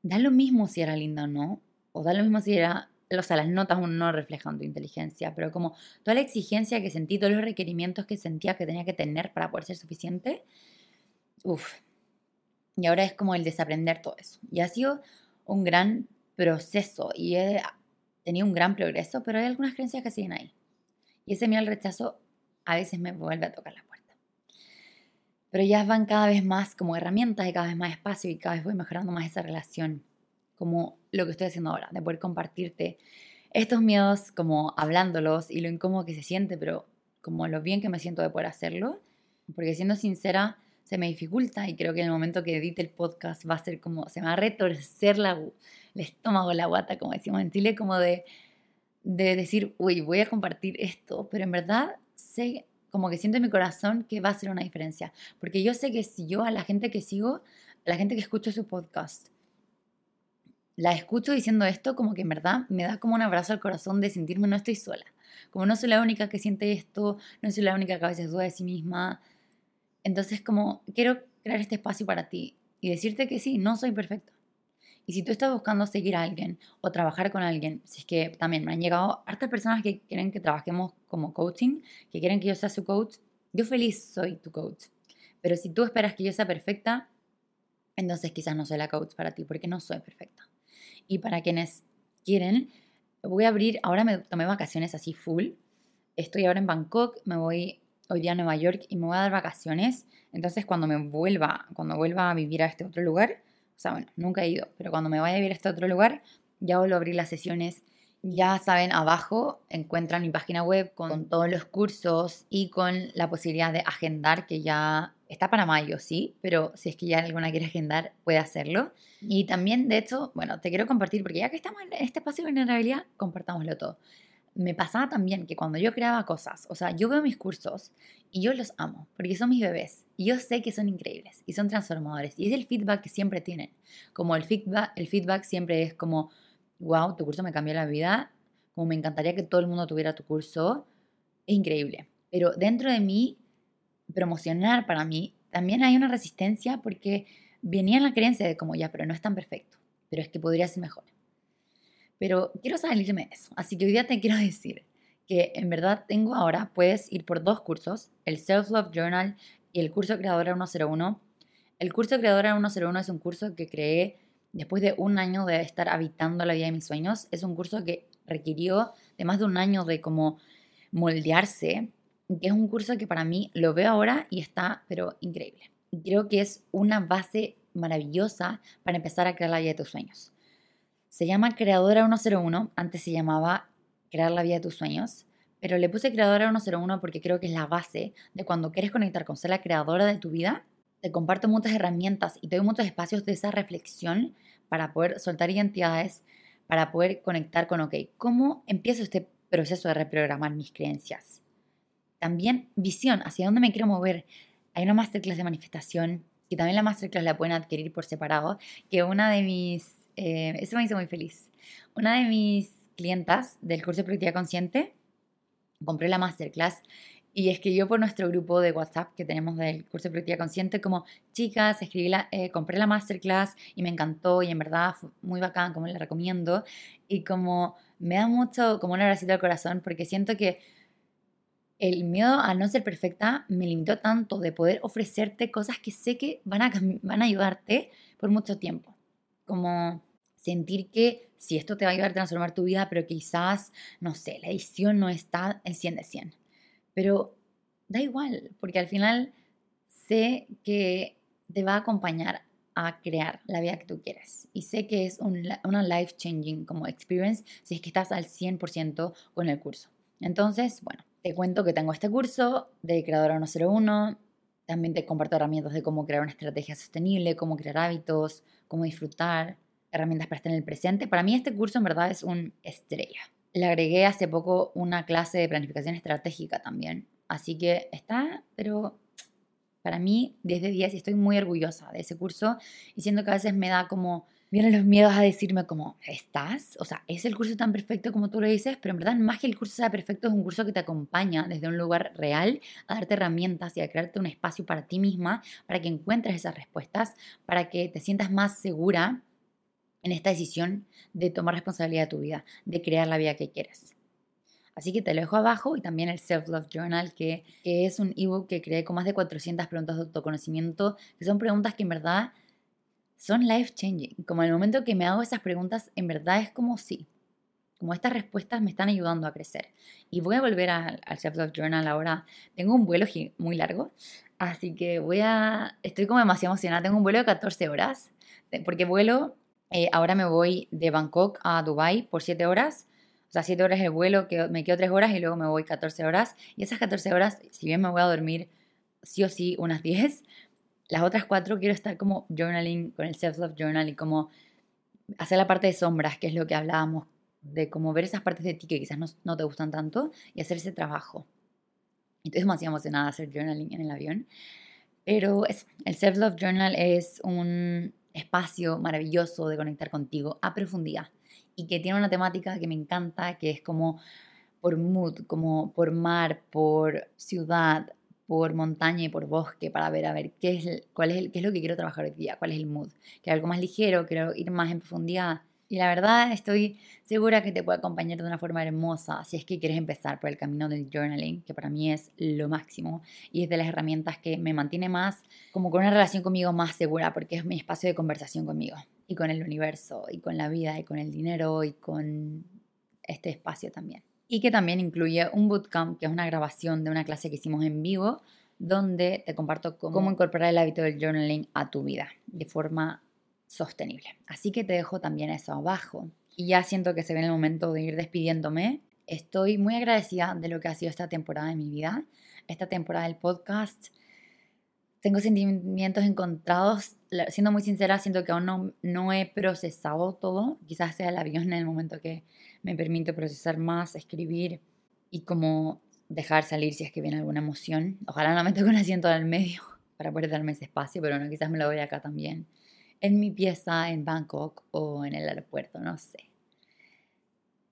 da lo mismo si era linda o no, o da lo mismo si era, o sea, las notas no reflejan tu inteligencia, pero como toda la exigencia que sentí, todos los requerimientos que sentía que tenía que tener para poder ser suficiente, uff. Y ahora es como el desaprender todo eso. Y ha sido un gran proceso y he tenido un gran progreso, pero hay algunas creencias que siguen ahí. Y ese miedo al rechazo a veces me vuelve a tocar la pero ya van cada vez más como herramientas y cada vez más espacio y cada vez voy mejorando más esa relación, como lo que estoy haciendo ahora, de poder compartirte estos miedos como hablándolos y lo incómodo que se siente, pero como lo bien que me siento de poder hacerlo, porque siendo sincera, se me dificulta y creo que en el momento que edite el podcast va a ser como, se me va a retorcer la, el estómago, la guata, como decimos en Chile, como de, de decir, uy, voy a compartir esto, pero en verdad sé como que siento en mi corazón que va a ser una diferencia. Porque yo sé que si yo a la gente que sigo, a la gente que escucho su podcast, la escucho diciendo esto, como que en verdad me da como un abrazo al corazón de sentirme no estoy sola. Como no soy la única que siente esto, no soy la única que a veces duda de sí misma. Entonces como quiero crear este espacio para ti y decirte que sí, no soy perfecto. Y si tú estás buscando seguir a alguien o trabajar con alguien, si es que también me han llegado hartas personas que quieren que trabajemos como coaching, que quieren que yo sea su coach, yo feliz soy tu coach. Pero si tú esperas que yo sea perfecta, entonces quizás no soy la coach para ti, porque no soy perfecta. Y para quienes quieren, voy a abrir, ahora me tomé vacaciones así full. Estoy ahora en Bangkok, me voy hoy día a Nueva York y me voy a dar vacaciones. Entonces cuando me vuelva, cuando vuelva a vivir a este otro lugar, o sea, bueno, nunca he ido, pero cuando me vaya a vivir a este otro lugar, ya vuelvo a abrir las sesiones. Ya saben, abajo encuentran mi página web con todos los cursos y con la posibilidad de agendar, que ya está para mayo, sí, pero si es que ya alguna quiere agendar, puede hacerlo. Y también, de hecho, bueno, te quiero compartir, porque ya que estamos en este espacio de vulnerabilidad, compartámoslo todo me pasaba también que cuando yo creaba cosas, o sea, yo veo mis cursos y yo los amo, porque son mis bebés y yo sé que son increíbles y son transformadores y es el feedback que siempre tienen. Como el feedback, el feedback siempre es como, wow, tu curso me cambió la vida, como me encantaría que todo el mundo tuviera tu curso, es increíble. Pero dentro de mí, promocionar para mí, también hay una resistencia porque venía la creencia de como, ya, pero no es tan perfecto, pero es que podría ser mejor. Pero quiero salirme de eso. Así que hoy día te quiero decir que en verdad tengo ahora, puedes ir por dos cursos, el Self Love Journal y el curso Creadora 101. El curso Creadora 101 es un curso que creé después de un año de estar habitando la vida de mis sueños. Es un curso que requirió de más de un año de como moldearse, que es un curso que para mí lo veo ahora y está, pero increíble. Y creo que es una base maravillosa para empezar a crear la vida de tus sueños. Se llama Creadora 101, antes se llamaba Crear la vida de tus sueños, pero le puse Creadora 101 porque creo que es la base de cuando quieres conectar con ser la creadora de tu vida. Te comparto muchas herramientas y te doy muchos espacios de esa reflexión para poder soltar identidades, para poder conectar con, ok, ¿cómo empiezo este proceso de reprogramar mis creencias? También visión, hacia dónde me quiero mover. Hay una masterclass de manifestación y también la masterclass la pueden adquirir por separado, que una de mis, eh, eso me hizo muy feliz, una de mis clientas del curso de productividad consciente, compré la masterclass y escribió por nuestro grupo de WhatsApp que tenemos del curso de productividad consciente como, chicas, escribí la, eh, compré la masterclass y me encantó y en verdad fue muy bacán, como la recomiendo. Y como me da mucho, como un abracito al corazón, porque siento que el miedo a no ser perfecta me limitó tanto de poder ofrecerte cosas que sé que van a, van a ayudarte por mucho tiempo. Como sentir que si esto te va a ayudar a transformar tu vida, pero quizás, no sé, la edición no está en 100 de 100. Pero da igual, porque al final sé que te va a acompañar a crear la vida que tú quieres. Y sé que es una life changing como experience si es que estás al 100% con el curso. Entonces, bueno, te cuento que tengo este curso de Creadora 101. También te comparto herramientas de cómo crear una estrategia sostenible, cómo crear hábitos, cómo disfrutar, herramientas para estar en el presente. Para mí este curso en verdad es un estrella. Le agregué hace poco una clase de planificación estratégica también. Así que está, pero para mí 10 de 10 y estoy muy orgullosa de ese curso y siento que a veces me da como vienen los miedos a decirme como, ¿estás? O sea, ¿es el curso tan perfecto como tú lo dices? Pero en verdad, más que el curso sea perfecto, es un curso que te acompaña desde un lugar real a darte herramientas y a crearte un espacio para ti misma, para que encuentres esas respuestas, para que te sientas más segura en esta decisión de tomar responsabilidad de tu vida, de crear la vida que quieres. Así que te lo dejo abajo y también el Self Love Journal, que, que es un ebook que creé con más de 400 preguntas de autoconocimiento, que son preguntas que en verdad son life changing. Como en el momento que me hago esas preguntas, en verdad es como sí. Como estas respuestas me están ayudando a crecer. Y voy a volver al Self-Love Journal ahora. Tengo un vuelo muy largo, así que voy a... Estoy como demasiado emocionada. Tengo un vuelo de 14 horas, porque vuelo... Eh, ahora me voy de Bangkok a Dubai por 7 horas. O sea, 7 horas el vuelo, que me quedo 3 horas y luego me voy 14 horas. Y esas 14 horas, si bien me voy a dormir sí o sí unas 10, las otras cuatro quiero estar como journaling con el self-love journal y como hacer la parte de sombras, que es lo que hablábamos, de como ver esas partes de ti que quizás no, te gustan tanto y hacer ese trabajo. Entonces demasiado emocionada de hacer journaling en el avión. Pero es, el self-love journal es un espacio maravilloso de conectar contigo a profundidad y que tiene una temática que me encanta, que es como por mood, como por mar, por ciudad, por montaña y por bosque para ver a ver qué es, cuál es, qué es lo que quiero trabajar hoy día, cuál es el mood. Quiero algo más ligero, quiero ir más en profundidad. Y la verdad estoy segura que te puede acompañar de una forma hermosa si es que quieres empezar por el camino del journaling, que para mí es lo máximo y es de las herramientas que me mantiene más como con una relación conmigo más segura porque es mi espacio de conversación conmigo y con el universo y con la vida y con el dinero y con este espacio también. Y que también incluye un bootcamp, que es una grabación de una clase que hicimos en vivo, donde te comparto cómo, incorporar el hábito del journaling a tu vida de forma sostenible. Así que te dejo también eso abajo. Y ya siento que se viene el momento de ir despidiéndome. Estoy muy agradecida de lo que ha sido esta temporada de mi vida, esta temporada del podcast. Tengo sentimientos encontrados. Siendo muy sincera, siento que aún no, no he procesado todo. Quizás sea el avión en el momento que me permite procesar más, escribir y como dejar salir si es que viene alguna emoción. Ojalá no me toque un asiento al medio para poder darme ese espacio, pero no, quizás me lo voy acá también. En mi pieza en Bangkok o en el aeropuerto, no sé.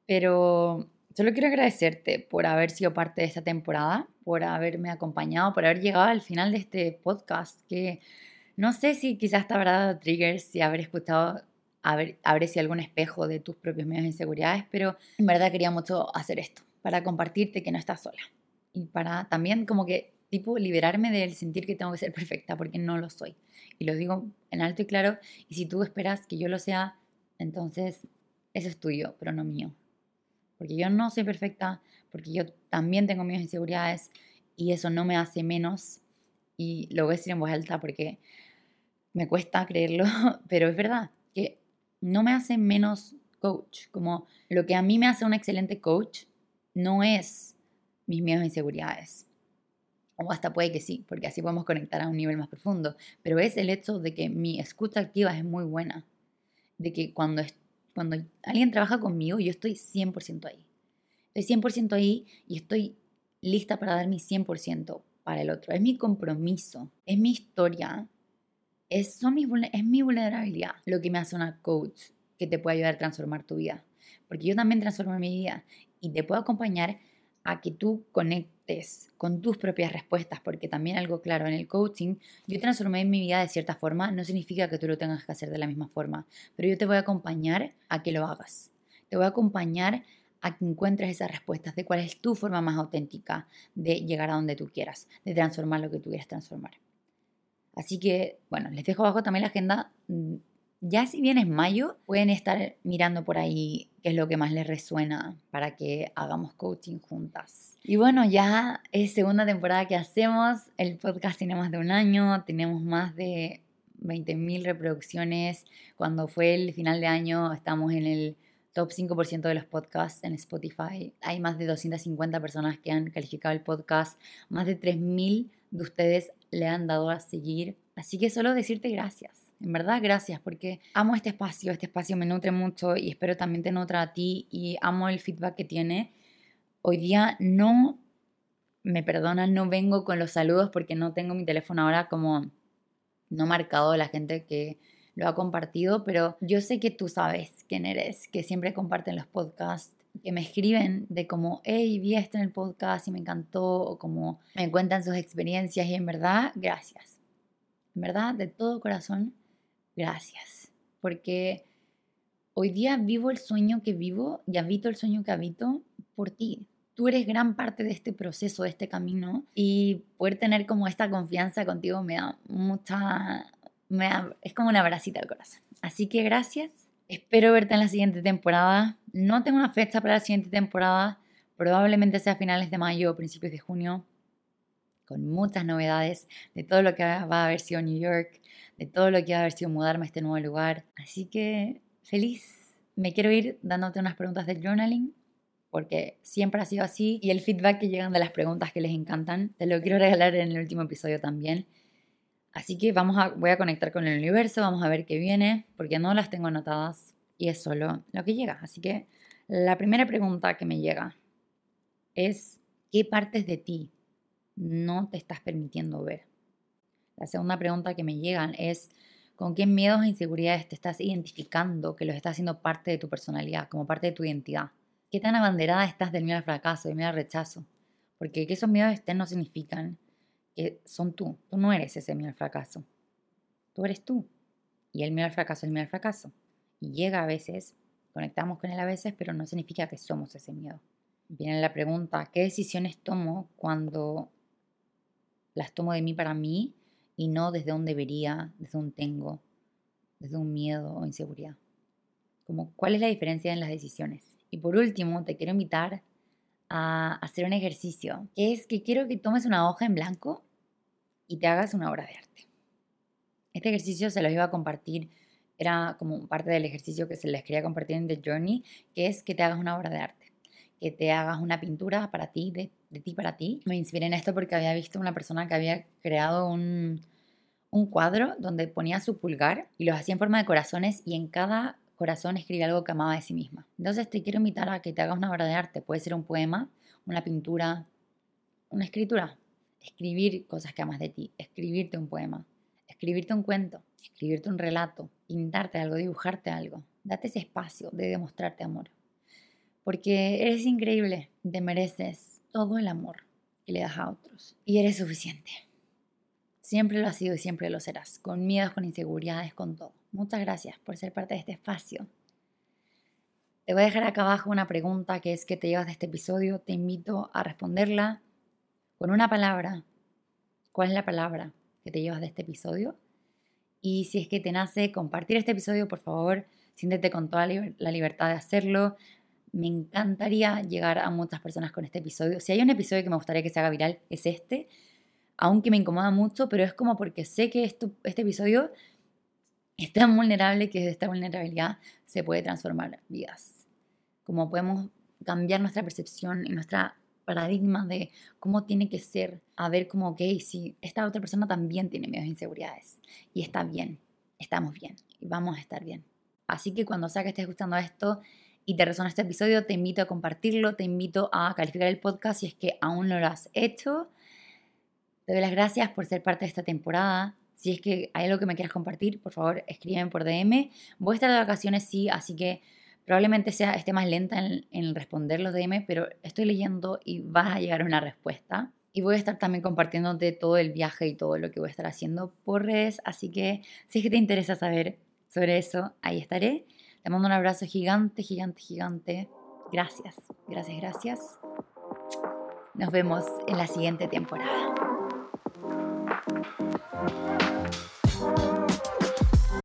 Pero solo quiero agradecerte por haber sido parte de esta temporada, por haberme acompañado, por haber llegado al final de este podcast, que no sé si quizás te habrá dado triggers, si haber escuchado abre, si algún espejo de tus propios miedos e inseguridades, pero en verdad quería mucho hacer esto, para compartirte que no estás sola. Y para también como que, liberarme del sentir que tengo que ser perfecta, porque no lo soy. Y lo digo en alto y claro, y si tú esperas que yo lo sea, entonces eso es tuyo, pero no mío. Porque yo no soy perfecta, porque yo también tengo e inseguridades, y eso no me hace menos y lo voy a decir en voz alta porque me cuesta creerlo, pero es verdad que no me hace menos coach. Como lo que a mí me hace un excelente coach no es mis miedos e inseguridades. O hasta puede que sí, porque así podemos conectar a un nivel más profundo. Pero es el hecho de que mi escucha activa es muy buena. De que cuando, cuando alguien trabaja conmigo, yo estoy 100% ahí. Estoy 100% ahí y estoy lista para dar mi 100% para el otro. Es mi compromiso, es mi historia, es, son mis, es mi vulnerabilidad lo que me hace una coach que te puede ayudar a transformar tu vida. Porque yo también transformo mi vida y te puedo acompañar a que tú conectes con tus propias respuestas, porque también algo claro, en el coaching yo transformé mi vida de cierta forma, no significa que tú lo tengas que hacer de la misma forma, pero yo te voy a acompañar a que lo hagas. Te voy a acompañar a que encuentres esas respuestas de cuál es tu forma más auténtica de llegar a donde tú quieras, de transformar lo que tú quieras transformar. Así que, bueno, les dejo abajo también la agenda. Mm, ya si bien es mayo, pueden estar mirando por ahí qué es lo que más les resuena para que hagamos coaching juntas. Y bueno, ya es segunda temporada que hacemos. El podcast tiene más de un año, tenemos más de 20.000 reproducciones. Cuando fue el final de año, estamos en el top 5% de los podcasts en Spotify. Hay más de 250 personas que han calificado el podcast, más de 3.000 de ustedes le han dado a seguir. Así que solo decirte gracias. En verdad, gracias, porque amo este espacio, este espacio me nutre mucho y espero también te nutra a ti y amo el feedback que tiene. Hoy día no, me perdonan, no vengo con los saludos porque no tengo mi teléfono ahora como no marcado la gente que lo ha compartido, pero yo sé que tú sabes quién eres, que siempre comparten los podcasts, que me escriben de como, hey, vi esto en el podcast y me encantó, o como me cuentan sus experiencias y en verdad, gracias. En verdad, de todo corazón, gracias. Porque hoy día vivo el sueño que vivo y habito el sueño que habito por ti. Tú eres gran parte de este proceso, de este camino y poder tener como esta confianza contigo me da mucha, es como una bracita al corazón. Así que gracias. Espero verte en la siguiente temporada. No tengo una fecha para la siguiente temporada. Probablemente sea a finales de mayo o principios de junio. Con muchas novedades de todo lo que va a haber sido New York, de todo lo que va a haber sido mudarme a este nuevo lugar. Así que feliz. Me quiero ir dándote unas preguntas del journaling porque siempre ha sido así y el feedback que llegan de las preguntas que les encantan te lo quiero regalar en el último episodio también. Así que vamos a, voy a conectar con el universo, vamos a ver qué viene, porque no las tengo anotadas y es solo lo que llega. Así que la primera pregunta que me llega es, ¿qué partes de ti no te estás permitiendo ver? La segunda pregunta que me llegan es, ¿con qué miedos e inseguridades te estás identificando que los estás haciendo parte de tu personalidad, como parte de tu identidad? ¿Qué tan abanderada estás del miedo al fracaso, del miedo al rechazo? Porque que esos miedos estén no significan que son tú. Tú no eres ese miedo al fracaso. Tú eres tú. Y el miedo al fracaso es el miedo al fracaso. Y llega a veces, conectamos con él a veces, pero no significa que somos ese miedo. Viene la pregunta, ¿qué decisiones tomo cuando las tomo de mí para mí y no desde un debería, desde un tengo, desde un miedo o inseguridad? Como, ¿Cuál es la diferencia en las decisiones? Y por último, te quiero invitar a hacer un ejercicio, que es que quiero que tomes una hoja en blanco y te hagas una obra de arte. Este ejercicio se los iba a compartir, era como parte del ejercicio que se les quería compartir en The Journey, que es que te hagas una obra de arte, que te hagas una pintura para ti, de, de ti para ti. Me inspiré en esto porque había visto una persona que había creado un, un cuadro donde ponía su pulgar y los hacía en forma de corazones y en cada corazón escribe algo que amaba de sí misma. Entonces te quiero invitar a que te hagas una obra de arte. Puede ser un poema, una pintura, una escritura. Escribir cosas que amas de ti, escribirte un poema, escribirte un cuento, escribirte un relato, pintarte algo, dibujarte algo. Date ese espacio de demostrarte amor. Porque eres increíble, te mereces todo el amor que le das a otros. Y eres suficiente. Siempre lo has sido y siempre lo serás, con miedos, con inseguridades, con todo. Muchas gracias por ser parte de este espacio. Te voy a dejar acá abajo una pregunta que es ¿qué te llevas de este episodio? Te invito a responderla con una palabra. ¿Cuál es la palabra que te llevas de este episodio? Y si es que te nace compartir este episodio, por favor, siéntete con toda la libertad de hacerlo. Me encantaría llegar a muchas personas con este episodio. Si hay un episodio que me gustaría que se haga viral, es este aunque me incomoda mucho, pero es como porque sé que esto, este episodio es tan vulnerable que de esta vulnerabilidad se puede transformar vidas. Como podemos cambiar nuestra percepción y nuestra paradigma de cómo tiene que ser, a ver como, ok, si esta otra persona también tiene miedos e inseguridades y está bien, estamos bien y vamos a estar bien. Así que cuando sea que estés escuchando esto y te resuena este episodio, te invito a compartirlo, te invito a calificar el podcast si es que aún no lo has hecho. Te doy las gracias por ser parte de esta temporada. Si es que hay algo que me quieras compartir, por favor, escríbeme por DM. Voy a estar de vacaciones, sí, así que probablemente sea, esté más lenta en, en responder los DM, pero estoy leyendo y vas a llegar una respuesta. Y voy a estar también compartiéndote todo el viaje y todo lo que voy a estar haciendo por redes. Así que si es que te interesa saber sobre eso, ahí estaré. Te mando un abrazo gigante, gigante, gigante. Gracias, gracias, gracias. Nos vemos en la siguiente temporada.